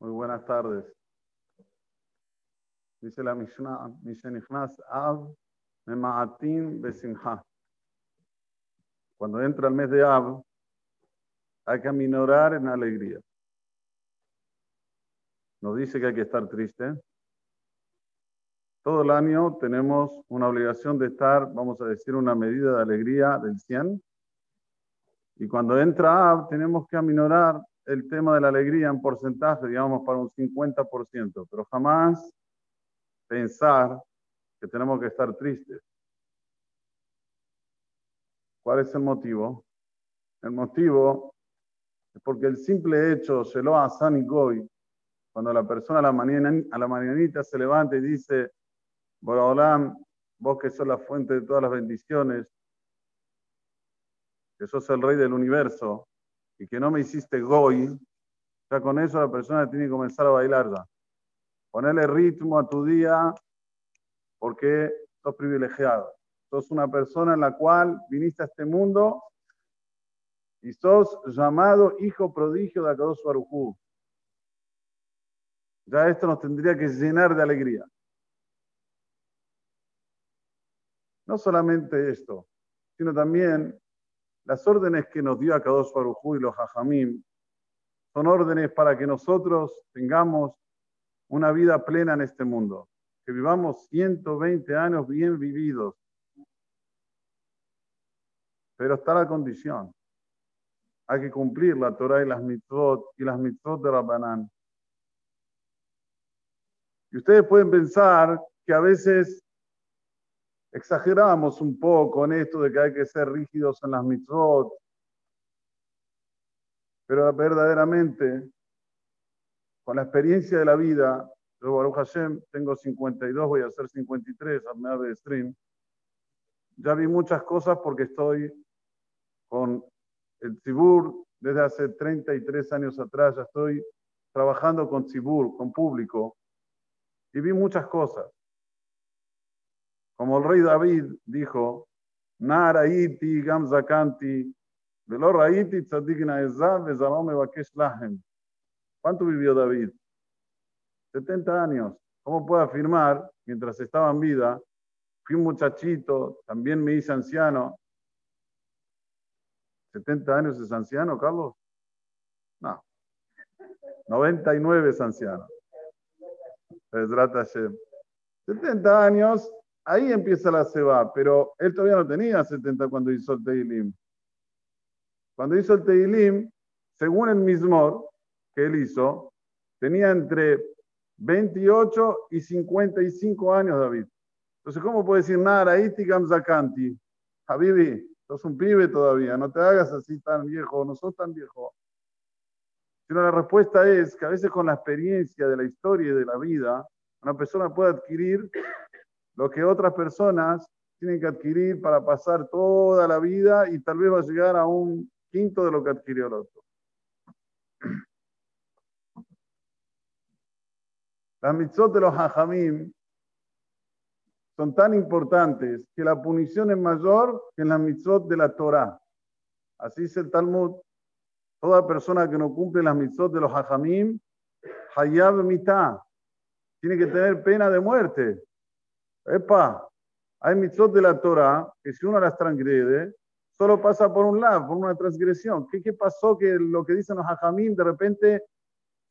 Muy buenas tardes. Dice la Mishnah, Av Memaatin Besimha. Cuando entra el mes de Av, hay que aminorar en alegría. Nos dice que hay que estar triste. Todo el año tenemos una obligación de estar, vamos a decir, una medida de alegría del 100. Y cuando entra tenemos que aminorar el tema de la alegría en porcentaje, digamos, para un 50%, pero jamás pensar que tenemos que estar tristes. ¿Cuál es el motivo? El motivo es porque el simple hecho, lo San y Goy, cuando la persona a la, mañana, a la mañanita se levanta y dice, Boraholam, vos que sos la fuente de todas las bendiciones, que sos el rey del universo, y que no me hiciste goy, ya con eso la persona tiene que comenzar a bailar ya. Ponerle ritmo a tu día porque sos privilegiado. Sos una persona en la cual viniste a este mundo y sos llamado hijo prodigio de Akadosh Barujú. Ya esto nos tendría que llenar de alegría. No solamente esto, sino también las órdenes que nos dio Akadosh Barujú y los Hajamim son órdenes para que nosotros tengamos una vida plena en este mundo, que vivamos 120 años bien vividos. Pero está la condición. Hay que cumplir la Torah y las mitzvot y las mitzvot de Rabbanán. Y ustedes pueden pensar que a veces exageramos un poco en esto de que hay que ser rígidos en las mitzvot, pero verdaderamente, con la experiencia de la vida, yo Baruch Hashem, tengo 52, voy a hacer 53 a de stream, ya vi muchas cosas porque estoy con el Tzibur desde hace 33 años atrás, ya estoy trabajando con Tzibur, con público, y vi muchas cosas. Como el rey David dijo, Naraiti gamzakanti, velo tzadigna bakesh lahem. ¿Cuánto vivió David? 70 años. ¿Cómo puede afirmar, mientras estaba en vida, fui un muchachito, también me hice anciano? ¿70 años es anciano, Carlos? No. 99 es anciano. 70 años ahí empieza la ceba, pero él todavía no tenía 70 cuando hizo el Teilim. Cuando hizo el Teilim, según el Mismor que él hizo, tenía entre 28 y 55 años David. Entonces, ¿cómo puede decir nada? Zakanti. Habibi, sos un pibe todavía, no te hagas así tan viejo, no sos tan viejo. Sino la respuesta es que a veces con la experiencia de la historia y de la vida, una persona puede adquirir lo que otras personas tienen que adquirir para pasar toda la vida y tal vez va a llegar a un quinto de lo que adquirió el otro. Las mitzvot de los hajamim son tan importantes que la punición es mayor que en las mitzvot de la Torah. Así dice el Talmud. Toda persona que no cumple las mitzvot de los hajamim, hayab mitah, tiene que tener pena de muerte. Epa, hay mitzvot de la Torah que si uno las transgrede, solo pasa por un lado, por una transgresión. ¿Qué, qué pasó que lo que dicen los hajamim de repente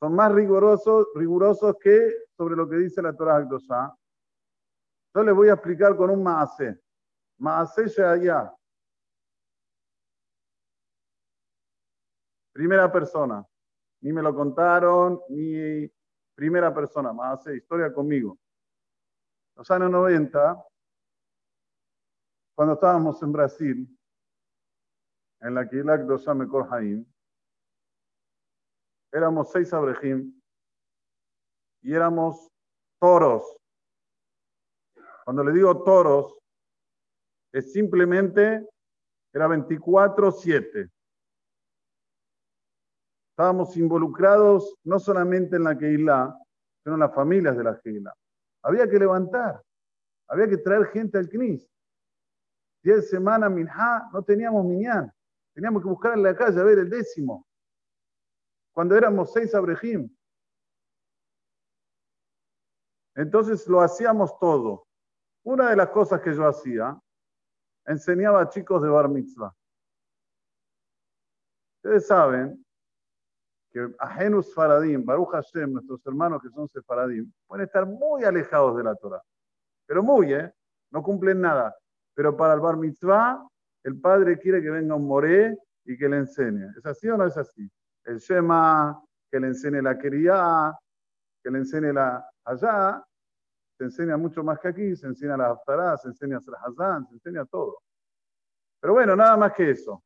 son más rigurosos, rigurosos que sobre lo que dice la Torah Akdosha? Yo les voy a explicar con un maase. Maase allá. Primera persona. Ni me lo contaron, ni primera persona. Maase, historia conmigo los años 90, cuando estábamos en Brasil, en la Kilak Dosame Korhaim, éramos seis abrejim y éramos toros. Cuando le digo toros, es simplemente, era 24-7. Estábamos involucrados no solamente en la Keilah, sino en las familias de la Keilah. Había que levantar, había que traer gente al CNIS. Diez semanas, minha, no teníamos minyan. Teníamos que buscar en la calle a ver el décimo. Cuando éramos seis abrejim. Entonces lo hacíamos todo. Una de las cosas que yo hacía, enseñaba a chicos de bar mitzvah. Ustedes saben que Ajenus Faradim, Baruch Hashem, nuestros hermanos que son Sefaradim, pueden estar muy alejados de la Torah. Pero muy, ¿eh? No cumplen nada. Pero para el bar mitzvah, el padre quiere que venga un moré y que le enseñe. ¿Es así o no es así? El Shema, que le enseñe la quería, que le enseñe la allá, se enseña mucho más que aquí, se enseña la haftará, se enseña el hazán, se enseña todo. Pero bueno, nada más que eso.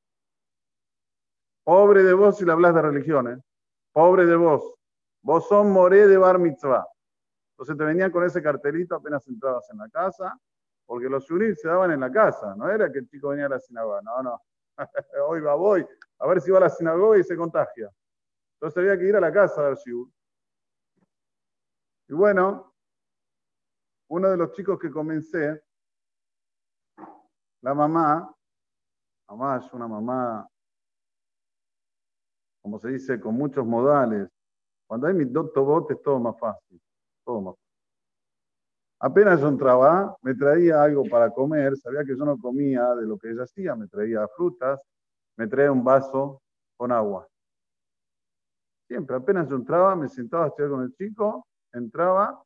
Pobre de vos si le hablas de religiones. Pobre de vos. Vos sos moré de bar mitzvah. Entonces te venían con ese cartelito apenas entrabas en la casa, porque los shurim se daban en la casa, no era que el chico venía a la sinagoga, no, no. Hoy va, voy, a ver si va a la sinagoga y se contagia. Entonces había que ir a la casa a ver si. Y bueno, uno de los chicos que comencé, la mamá, mamá es una mamá, como se dice, con muchos modales. Cuando hay mis dos tobotes, todo más fácil. Todo más Apenas yo entraba, me traía algo para comer, sabía que yo no comía de lo que ella hacía, me traía frutas, me traía un vaso con agua. Siempre, apenas yo entraba, me sentaba a estudiar con el chico, entraba,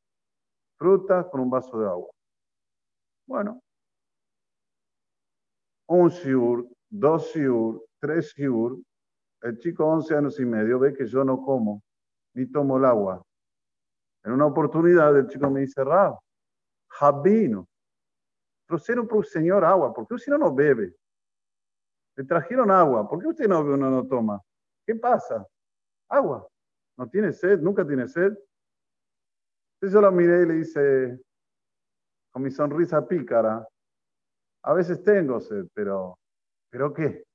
frutas con un vaso de agua. Bueno, un shiur, dos shiur, tres shiur, el chico 11 años y medio ve que yo no como ni tomo el agua. En una oportunidad el chico me dice, Rab, Jabino, proceda por señor agua, ¿por qué usted no bebe? Le trajeron agua, ¿por qué usted no, no, no toma? ¿Qué pasa? Agua. ¿No tiene sed? ¿Nunca tiene sed? Entonces yo lo miré y le dice, con mi sonrisa pícara, a veces tengo sed, pero, ¿pero qué?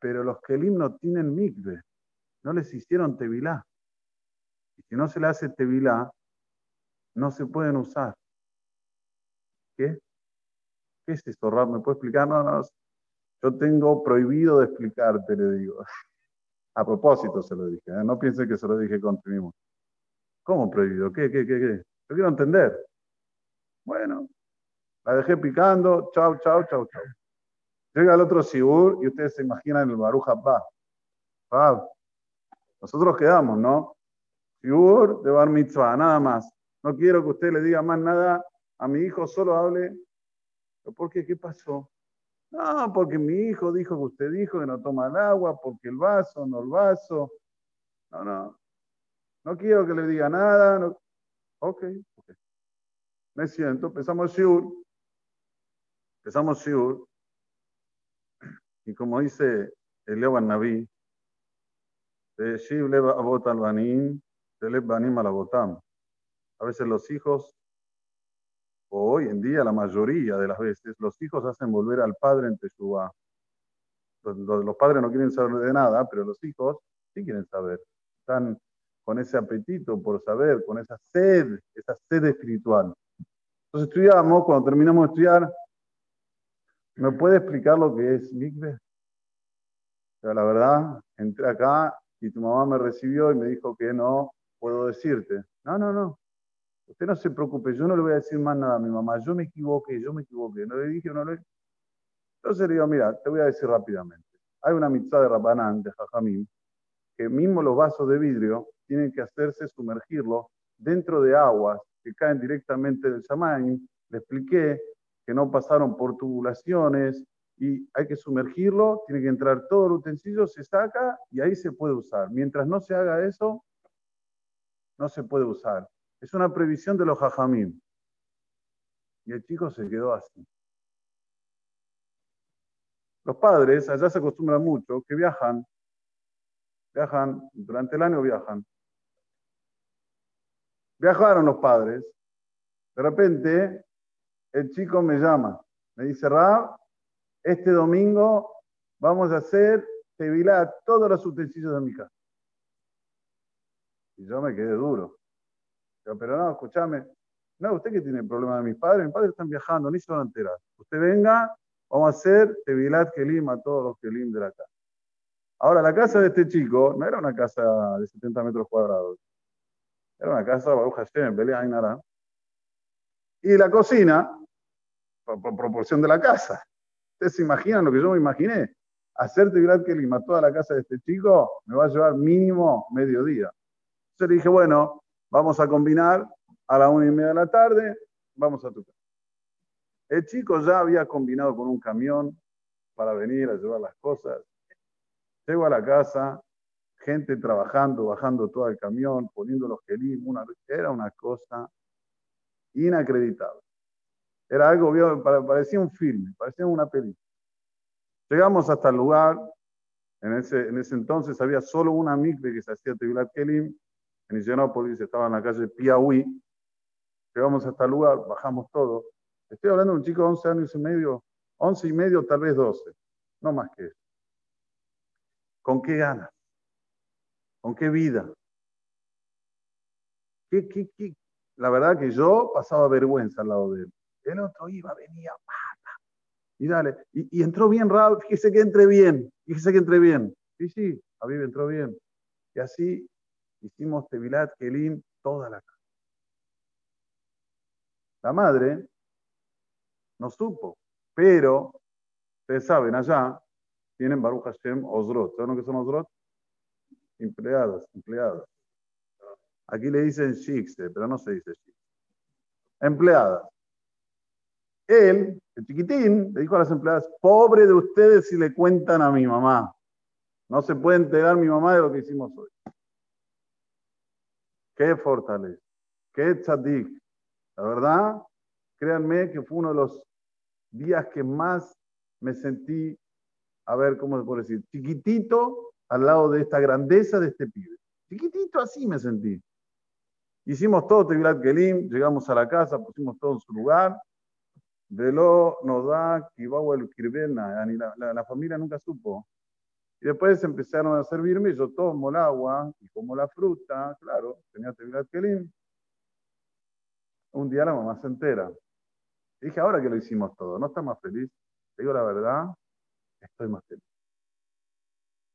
Pero los Kelim no tienen mikve, no les hicieron tevilá. Y si no se le hace tevilá, no se pueden usar. ¿Qué? ¿Qué es esto, Rab? ¿Me puede explicar? No, no, yo tengo prohibido de explicarte, le digo. A propósito se lo dije, ¿eh? no piense que se lo dije con mismo. ¿Cómo prohibido? ¿Qué, qué, qué, qué? Yo quiero entender. Bueno, la dejé picando, chau, chau, chau, chau. Llega el otro Sibur y ustedes se imaginan el Baruch Abba. Nosotros quedamos, ¿no? Sibur de Bar Mitzvah, nada más. No quiero que usted le diga más nada a mi hijo, solo hable. ¿Por qué? ¿Qué pasó? No, porque mi hijo dijo que usted dijo que no toma el agua, porque el vaso, no el vaso. No, no. No quiero que le diga nada. Ok, ok. Me siento, empezamos Shiur. Empezamos Shiur. Y como dice el Levan Naví. A veces los hijos, o hoy en día la mayoría de las veces, los hijos hacen volver al padre en Teshuvah. Los, los, padres no quieren saber de nada, pero los hijos sí quieren saber. Están con ese apetito por saber, con esa sed, esa sed espiritual. Entonces estudiamos, cuando terminamos de estudiar, ¿me puede explicar lo que es mikve? O la verdad, entré acá y tu mamá me recibió y me dijo que no puedo decirte. No, no, no. Usted no se preocupe, yo no le voy a decir más nada a mi mamá. Yo me equivoqué, yo me equivoqué. No le dije, no le Entonces le digo, mira, te voy a decir rápidamente. Hay una mitzvah de Rabanán, de Jajamín, que mismo los vasos de vidrio tienen que hacerse sumergirlo dentro de aguas que caen directamente del Shamaim. Le expliqué que no pasaron por tubulaciones y hay que sumergirlo, tiene que entrar todo el utensilio, se saca y ahí se puede usar. Mientras no se haga eso, no se puede usar. Es una previsión de los jajamim. Y el chico se quedó así. Los padres allá se acostumbran mucho que viajan, viajan, durante el año viajan. Viajaron los padres. De repente, el chico me llama. Me dice, Rab, este domingo vamos a hacer tevilá todos los utensilios de mi casa. Y yo me quedé duro pero no, escúchame. No, usted que tiene problema de mis padres, mis padres están viajando, ni se van a enterar. Usted venga Vamos a hacer Tevilat Kelim a todos los Kelim de la casa. Ahora, la casa de este chico no era una casa de 70 metros cuadrados. Era una casa, Baruch Hashem, Belea Ainara. Y la cocina, por, por, proporción de la casa. ¿Ustedes se imaginan lo que yo me imaginé? Hacer Tevilat Kelim a toda la casa de este chico me va a llevar mínimo mediodía. Entonces le dije, bueno, vamos a combinar a la una y media de la tarde, vamos a tu casa. El chico ya había combinado con un camión para venir a llevar las cosas. Llego a la casa, gente trabajando, bajando todo el camión, poniendo los gelim, una, era una cosa inacreditable. Era algo, parecía un filme, parecía una película. Llegamos hasta el lugar, en ese, en ese entonces había solo una mikve que se hacía Tevilat Kelim, en Higienópolis, estaba en la calle Piauí. Llegamos hasta el lugar, bajamos todo, Estoy hablando de un chico de 11 años y medio, 11 y medio, tal vez 12, no más que eso. ¿Con qué ganas? ¿Con qué vida? ¿Qué, qué, qué? La verdad que yo pasaba vergüenza al lado de él. El otro iba, venía, mata. Y dale. Y, entró bien raro, fíjese que entre bien, fíjese que entre bien. Sí, sí, Aviv entró bien. Y así hicimos Tevilat Kelim toda la casa. La madre no supo. Pero, ustedes saben, allá tienen Baruch Hashem Osrot. ¿Saben lo que son Osrot? Empleadas, empleadas. Aquí le dicen Shikse, pero no se dice Shikse. Empleadas. Él, el chiquitín, le dijo a las empleadas, pobre de ustedes si le cuentan a mi mamá. No se puede enterar mi mamá de lo que hicimos hoy. Qué fortaleza, qué tzadik. La verdad, créanme que fue uno de los días que más me sentí, a ver, ¿cómo se puede decir? Chiquitito al lado de esta grandeza de este pibe. Chiquitito así me sentí. Hicimos todo Tevilat Kelim, llegamos a la casa, pusimos todo en su lugar. Velo nos da el Kirvena, la, la familia nunca supo. Y después empezaron a servirme, yo tomo el agua y como la fruta, claro, tenía Tevilat Kelim. Un día la mamá se entera. Dije, ahora que lo hicimos todo, ¿no está más feliz? Te digo la verdad, estoy más feliz.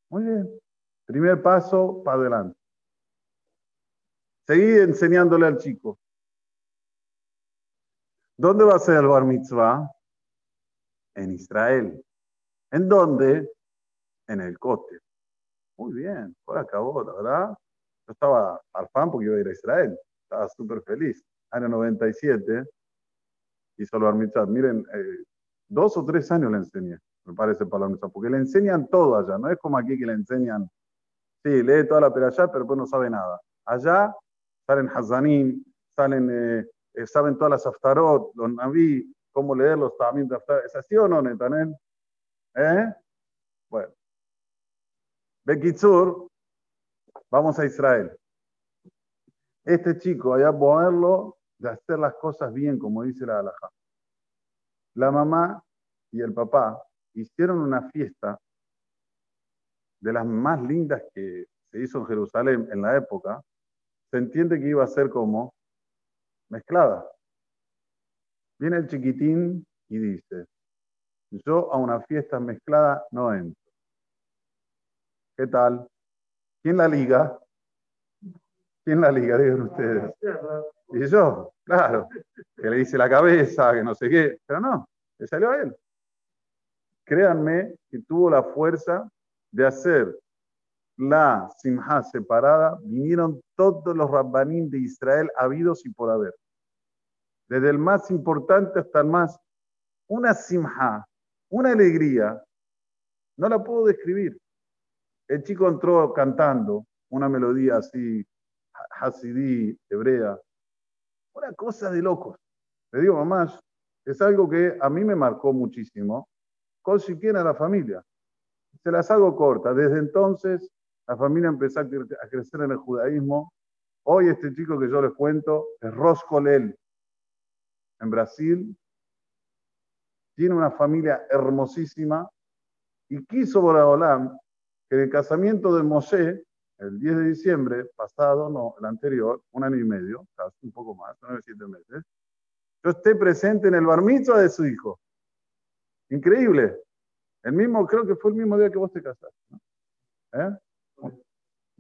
Muy bien. Primer paso, para adelante. Seguí enseñándole al chico. ¿Dónde va a ser el bar mitzvah? En Israel. ¿En dónde? En el cote. Muy bien, por acabó, la verdad. Yo estaba fan porque iba a ir a Israel. Estaba súper feliz. Año 97 hizo el mitzvah. Miren, eh, dos o tres años le enseñé, me parece, para la mitzvah, porque le enseñan todo allá, no es como aquí que le enseñan, sí, lee toda la allá, pero después no sabe nada. Allá salen Hazanim, salen, eh, eh, saben todas las aftarot, los naví, cómo leerlos también de ¿Es así o no, Netanel? ¿Eh? Bueno. Bekitsur, vamos a Israel. Este chico, allá ponerlo de hacer las cosas bien, como dice la halajá. La mamá y el papá hicieron una fiesta de las más lindas que se hizo en Jerusalén en la época. Se entiende que iba a ser como mezclada. Viene el chiquitín y dice, yo a una fiesta mezclada no entro. ¿Qué tal? ¿Quién la liga? ¿Quién la liga? Digan ustedes. Y yo, claro, que le hice la cabeza, que no sé qué, pero no, le salió a él. Créanme que tuvo la fuerza de hacer la simha separada, vinieron todos los rabbanín de Israel habidos y por haber. Desde el más importante hasta el más, una simha, una alegría, no la puedo describir. El chico entró cantando una melodía así, hasidí, hebrea, una cosa de locos. Le digo, mamá, es algo que a mí me marcó muchísimo, con siquiera la familia. Se las hago cortas. Desde entonces, la familia empezó a crecer en el judaísmo. Hoy este chico que yo les cuento es Roscolel, en Brasil. Tiene una familia hermosísima y quiso Boraholam que en el casamiento de Moshe el 10 de diciembre pasado, no, el anterior, un año y medio, casi un poco más, nueve, siete meses, yo esté presente en el bar de su hijo. Increíble. El mismo, creo que fue el mismo día que vos te casaste. ¿Eh?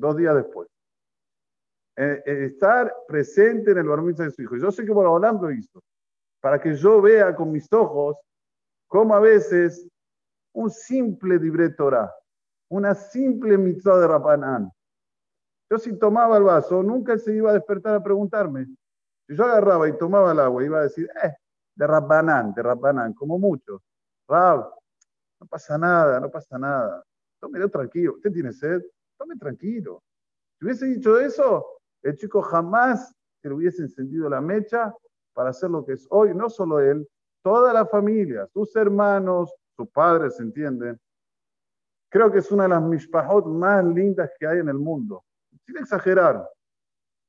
Dos días después. Eh, eh, estar presente en el bar de su hijo. Yo sé que por lo hizo, para que yo vea con mis ojos cómo a veces un simple libre Torah, una simple mitzvah de Rapanán. Yo si tomaba el vaso, nunca se iba a despertar a preguntarme. Si yo agarraba y tomaba el agua, iba a decir, eh, de Rapanán, de Rapanán, como muchos. Rab, no pasa nada, no pasa nada. Tómelo tranquilo. ¿Usted tiene sed? Tome tranquilo. Si hubiese dicho eso, el chico jamás se le hubiese encendido la mecha para hacer lo que es hoy. No solo él, toda la familia, sus hermanos, sus padres, ¿se entienden? Creo que es una de las mishpahot más lindas que hay en el mundo. Sin exagerar.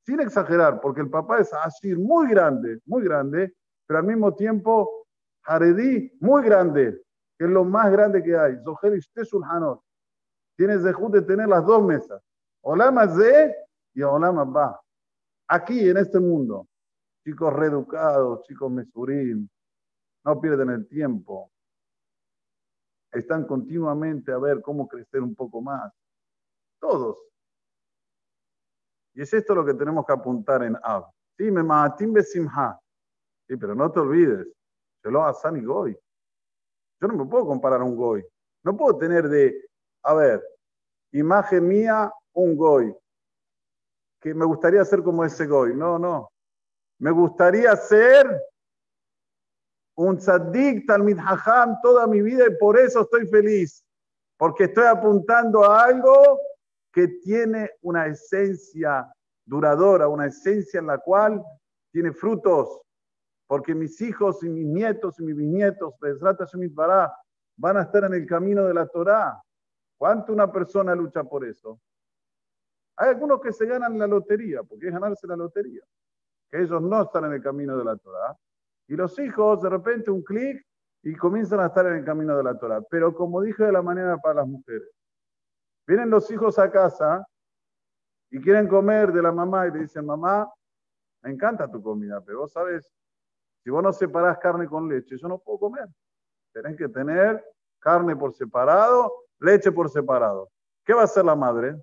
Sin exagerar, porque el papá es así muy grande, muy grande, pero al mismo tiempo Haredí muy grande que es lo más grande que hay. Zohel Sulhanot. Tienes de de tener las dos mesas. Olama Ze y Olama Ba. Aquí, en este mundo. Chicos reeducados, chicos mesurim, no pierden el tiempo. Están continuamente a ver cómo crecer un poco más. Todos. Y es esto lo que tenemos que apuntar en Ab. Sí, me maatim besimha. Sí, pero no te olvides. Se lo San y Goy. Yo no me puedo comparar a un goy. No puedo tener de, a ver, imagen mía, un goy. Que me gustaría ser como ese goy. No, no. Me gustaría ser un tzaddik, talmid hajam toda mi vida y por eso estoy feliz. Porque estoy apuntando a algo que tiene una esencia duradora, una esencia en la cual tiene frutos porque mis hijos y mis nietos y mis bisnietos, van a estar en el camino de la Torá. ¿Cuánto una persona lucha por eso? Hay algunos que se ganan la lotería, porque es ganarse la lotería, que ellos no están en el camino de la Torá. Y los hijos, de repente, un clic y comienzan a estar en el camino de la Torá. Pero como dije de la manera para las mujeres, vienen los hijos a casa y quieren comer de la mamá y le dicen, mamá, me encanta tu comida, pero vos sabes si vos no separás carne con leche, yo no puedo comer. Tenés que tener carne por separado, leche por separado. ¿Qué va a hacer la madre?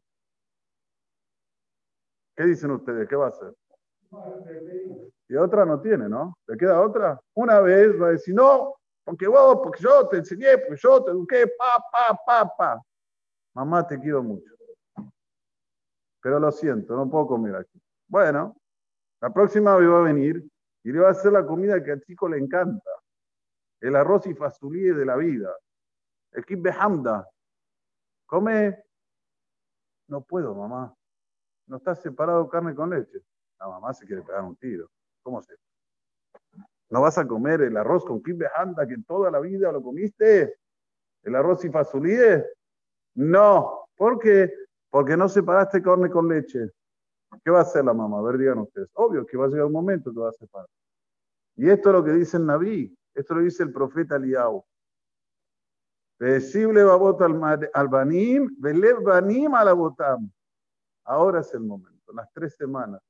¿Qué dicen ustedes? ¿Qué va a hacer? Y otra no tiene, ¿no? ¿Le queda otra? Una vez va a decir, no, porque vos, porque yo te enseñé, porque yo te eduqué, pa, pa, pa, pa. Mamá, te quiero mucho. Pero lo siento, no puedo comer aquí. Bueno, la próxima vez va a venir y le va a hacer la comida que al chico le encanta. El arroz y fasulí de la vida. El kibbe hamda. Come. No puedo, mamá. No está separado carne con leche. La mamá se quiere pegar un tiro. ¿Cómo se? ¿No vas a comer el arroz con kibbe hamda que toda la vida lo comiste? ¿El arroz y fasulí? No. ¿Por qué? Porque no separaste carne con leche. ¿Qué va a hacer la mamá? A ver, digan ustedes. Obvio que va a llegar un momento que va a separar. Y esto es lo que dice el Naví, esto lo dice el profeta Liao. albanim, banim Ahora es el momento, las tres semanas.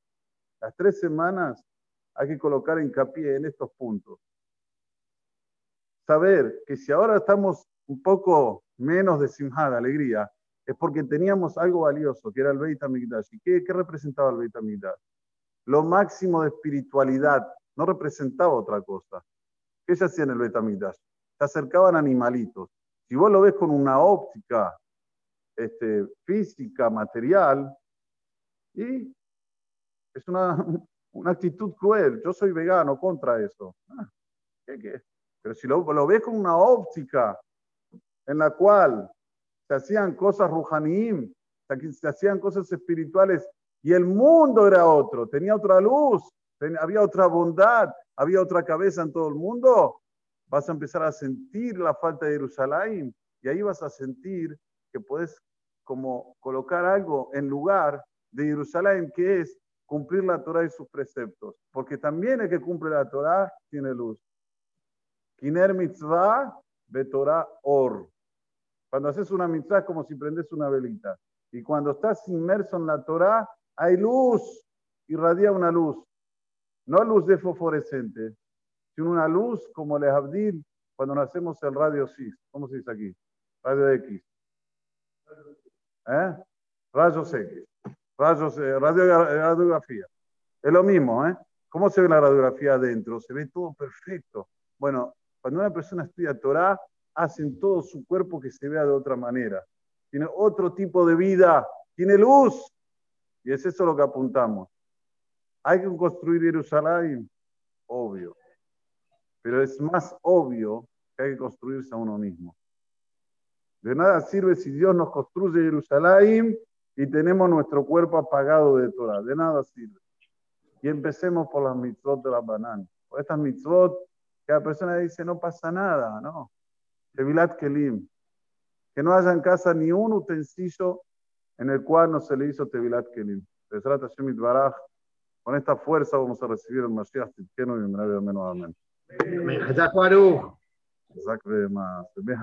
Las tres semanas hay que colocar hincapié en estos puntos. Saber que si ahora estamos un poco menos de simha, de alegría, es porque teníamos algo valioso, que era el Beit HaMikdash. ¿Y qué, qué representaba el Beit HaMikdash? Lo máximo de espiritualidad, no representaba otra cosa. ¿Qué se hacía en el Beit HaMikdash? Se acercaban animalitos. Si vos lo ves con una óptica este, física, material, y es una, una, actitud cruel. Yo soy vegano contra eso. Ah, ¿qué, qué? Pero si lo, lo ves con una óptica en la cual se hacían cosas rujanim, se hacían cosas espirituales y el mundo era otro, tenía otra luz, había otra bondad, había otra cabeza en todo el mundo, vas a empezar a sentir la falta de Jerusalén y ahí vas a sentir que puedes como colocar algo en lugar de Jerusalén, que es cumplir la Torah y sus preceptos, porque también el que cumple la Torah tiene luz. Kiner mitzvah, betorah or. Cuando haces una mitzvah es como si prendes una velita. Y cuando estás inmerso en la Torah, hay luz, irradia una luz. No luz de fosforescente, sino una luz como el Abdil cuando nacemos el radio X. ¿Cómo se dice aquí? Radio X. ¿Eh? Rayos X. Rayos, eh, radiografía. Es lo mismo, ¿eh? ¿Cómo se ve la radiografía adentro? Se ve todo perfecto. Bueno, cuando una persona estudia Torah, hacen todo su cuerpo que se vea de otra manera. Tiene otro tipo de vida, tiene luz. Y es eso lo que apuntamos. ¿Hay que construir Jerusalén? Obvio. Pero es más obvio que hay que construirse a uno mismo. De nada sirve si Dios nos construye Jerusalén y tenemos nuestro cuerpo apagado de Torah. De nada sirve. Y empecemos por las mitzvot de las bananas. Por estas mitzvot que la persona dice no pasa nada, ¿no? Tevilat Kelim. Que no haya en casa ni un utensilio en el cual no se le hizo Tevilat Kelim. Con esta fuerza vamos a recibir el Mashiach Tzidkenu y menos amén. Amén.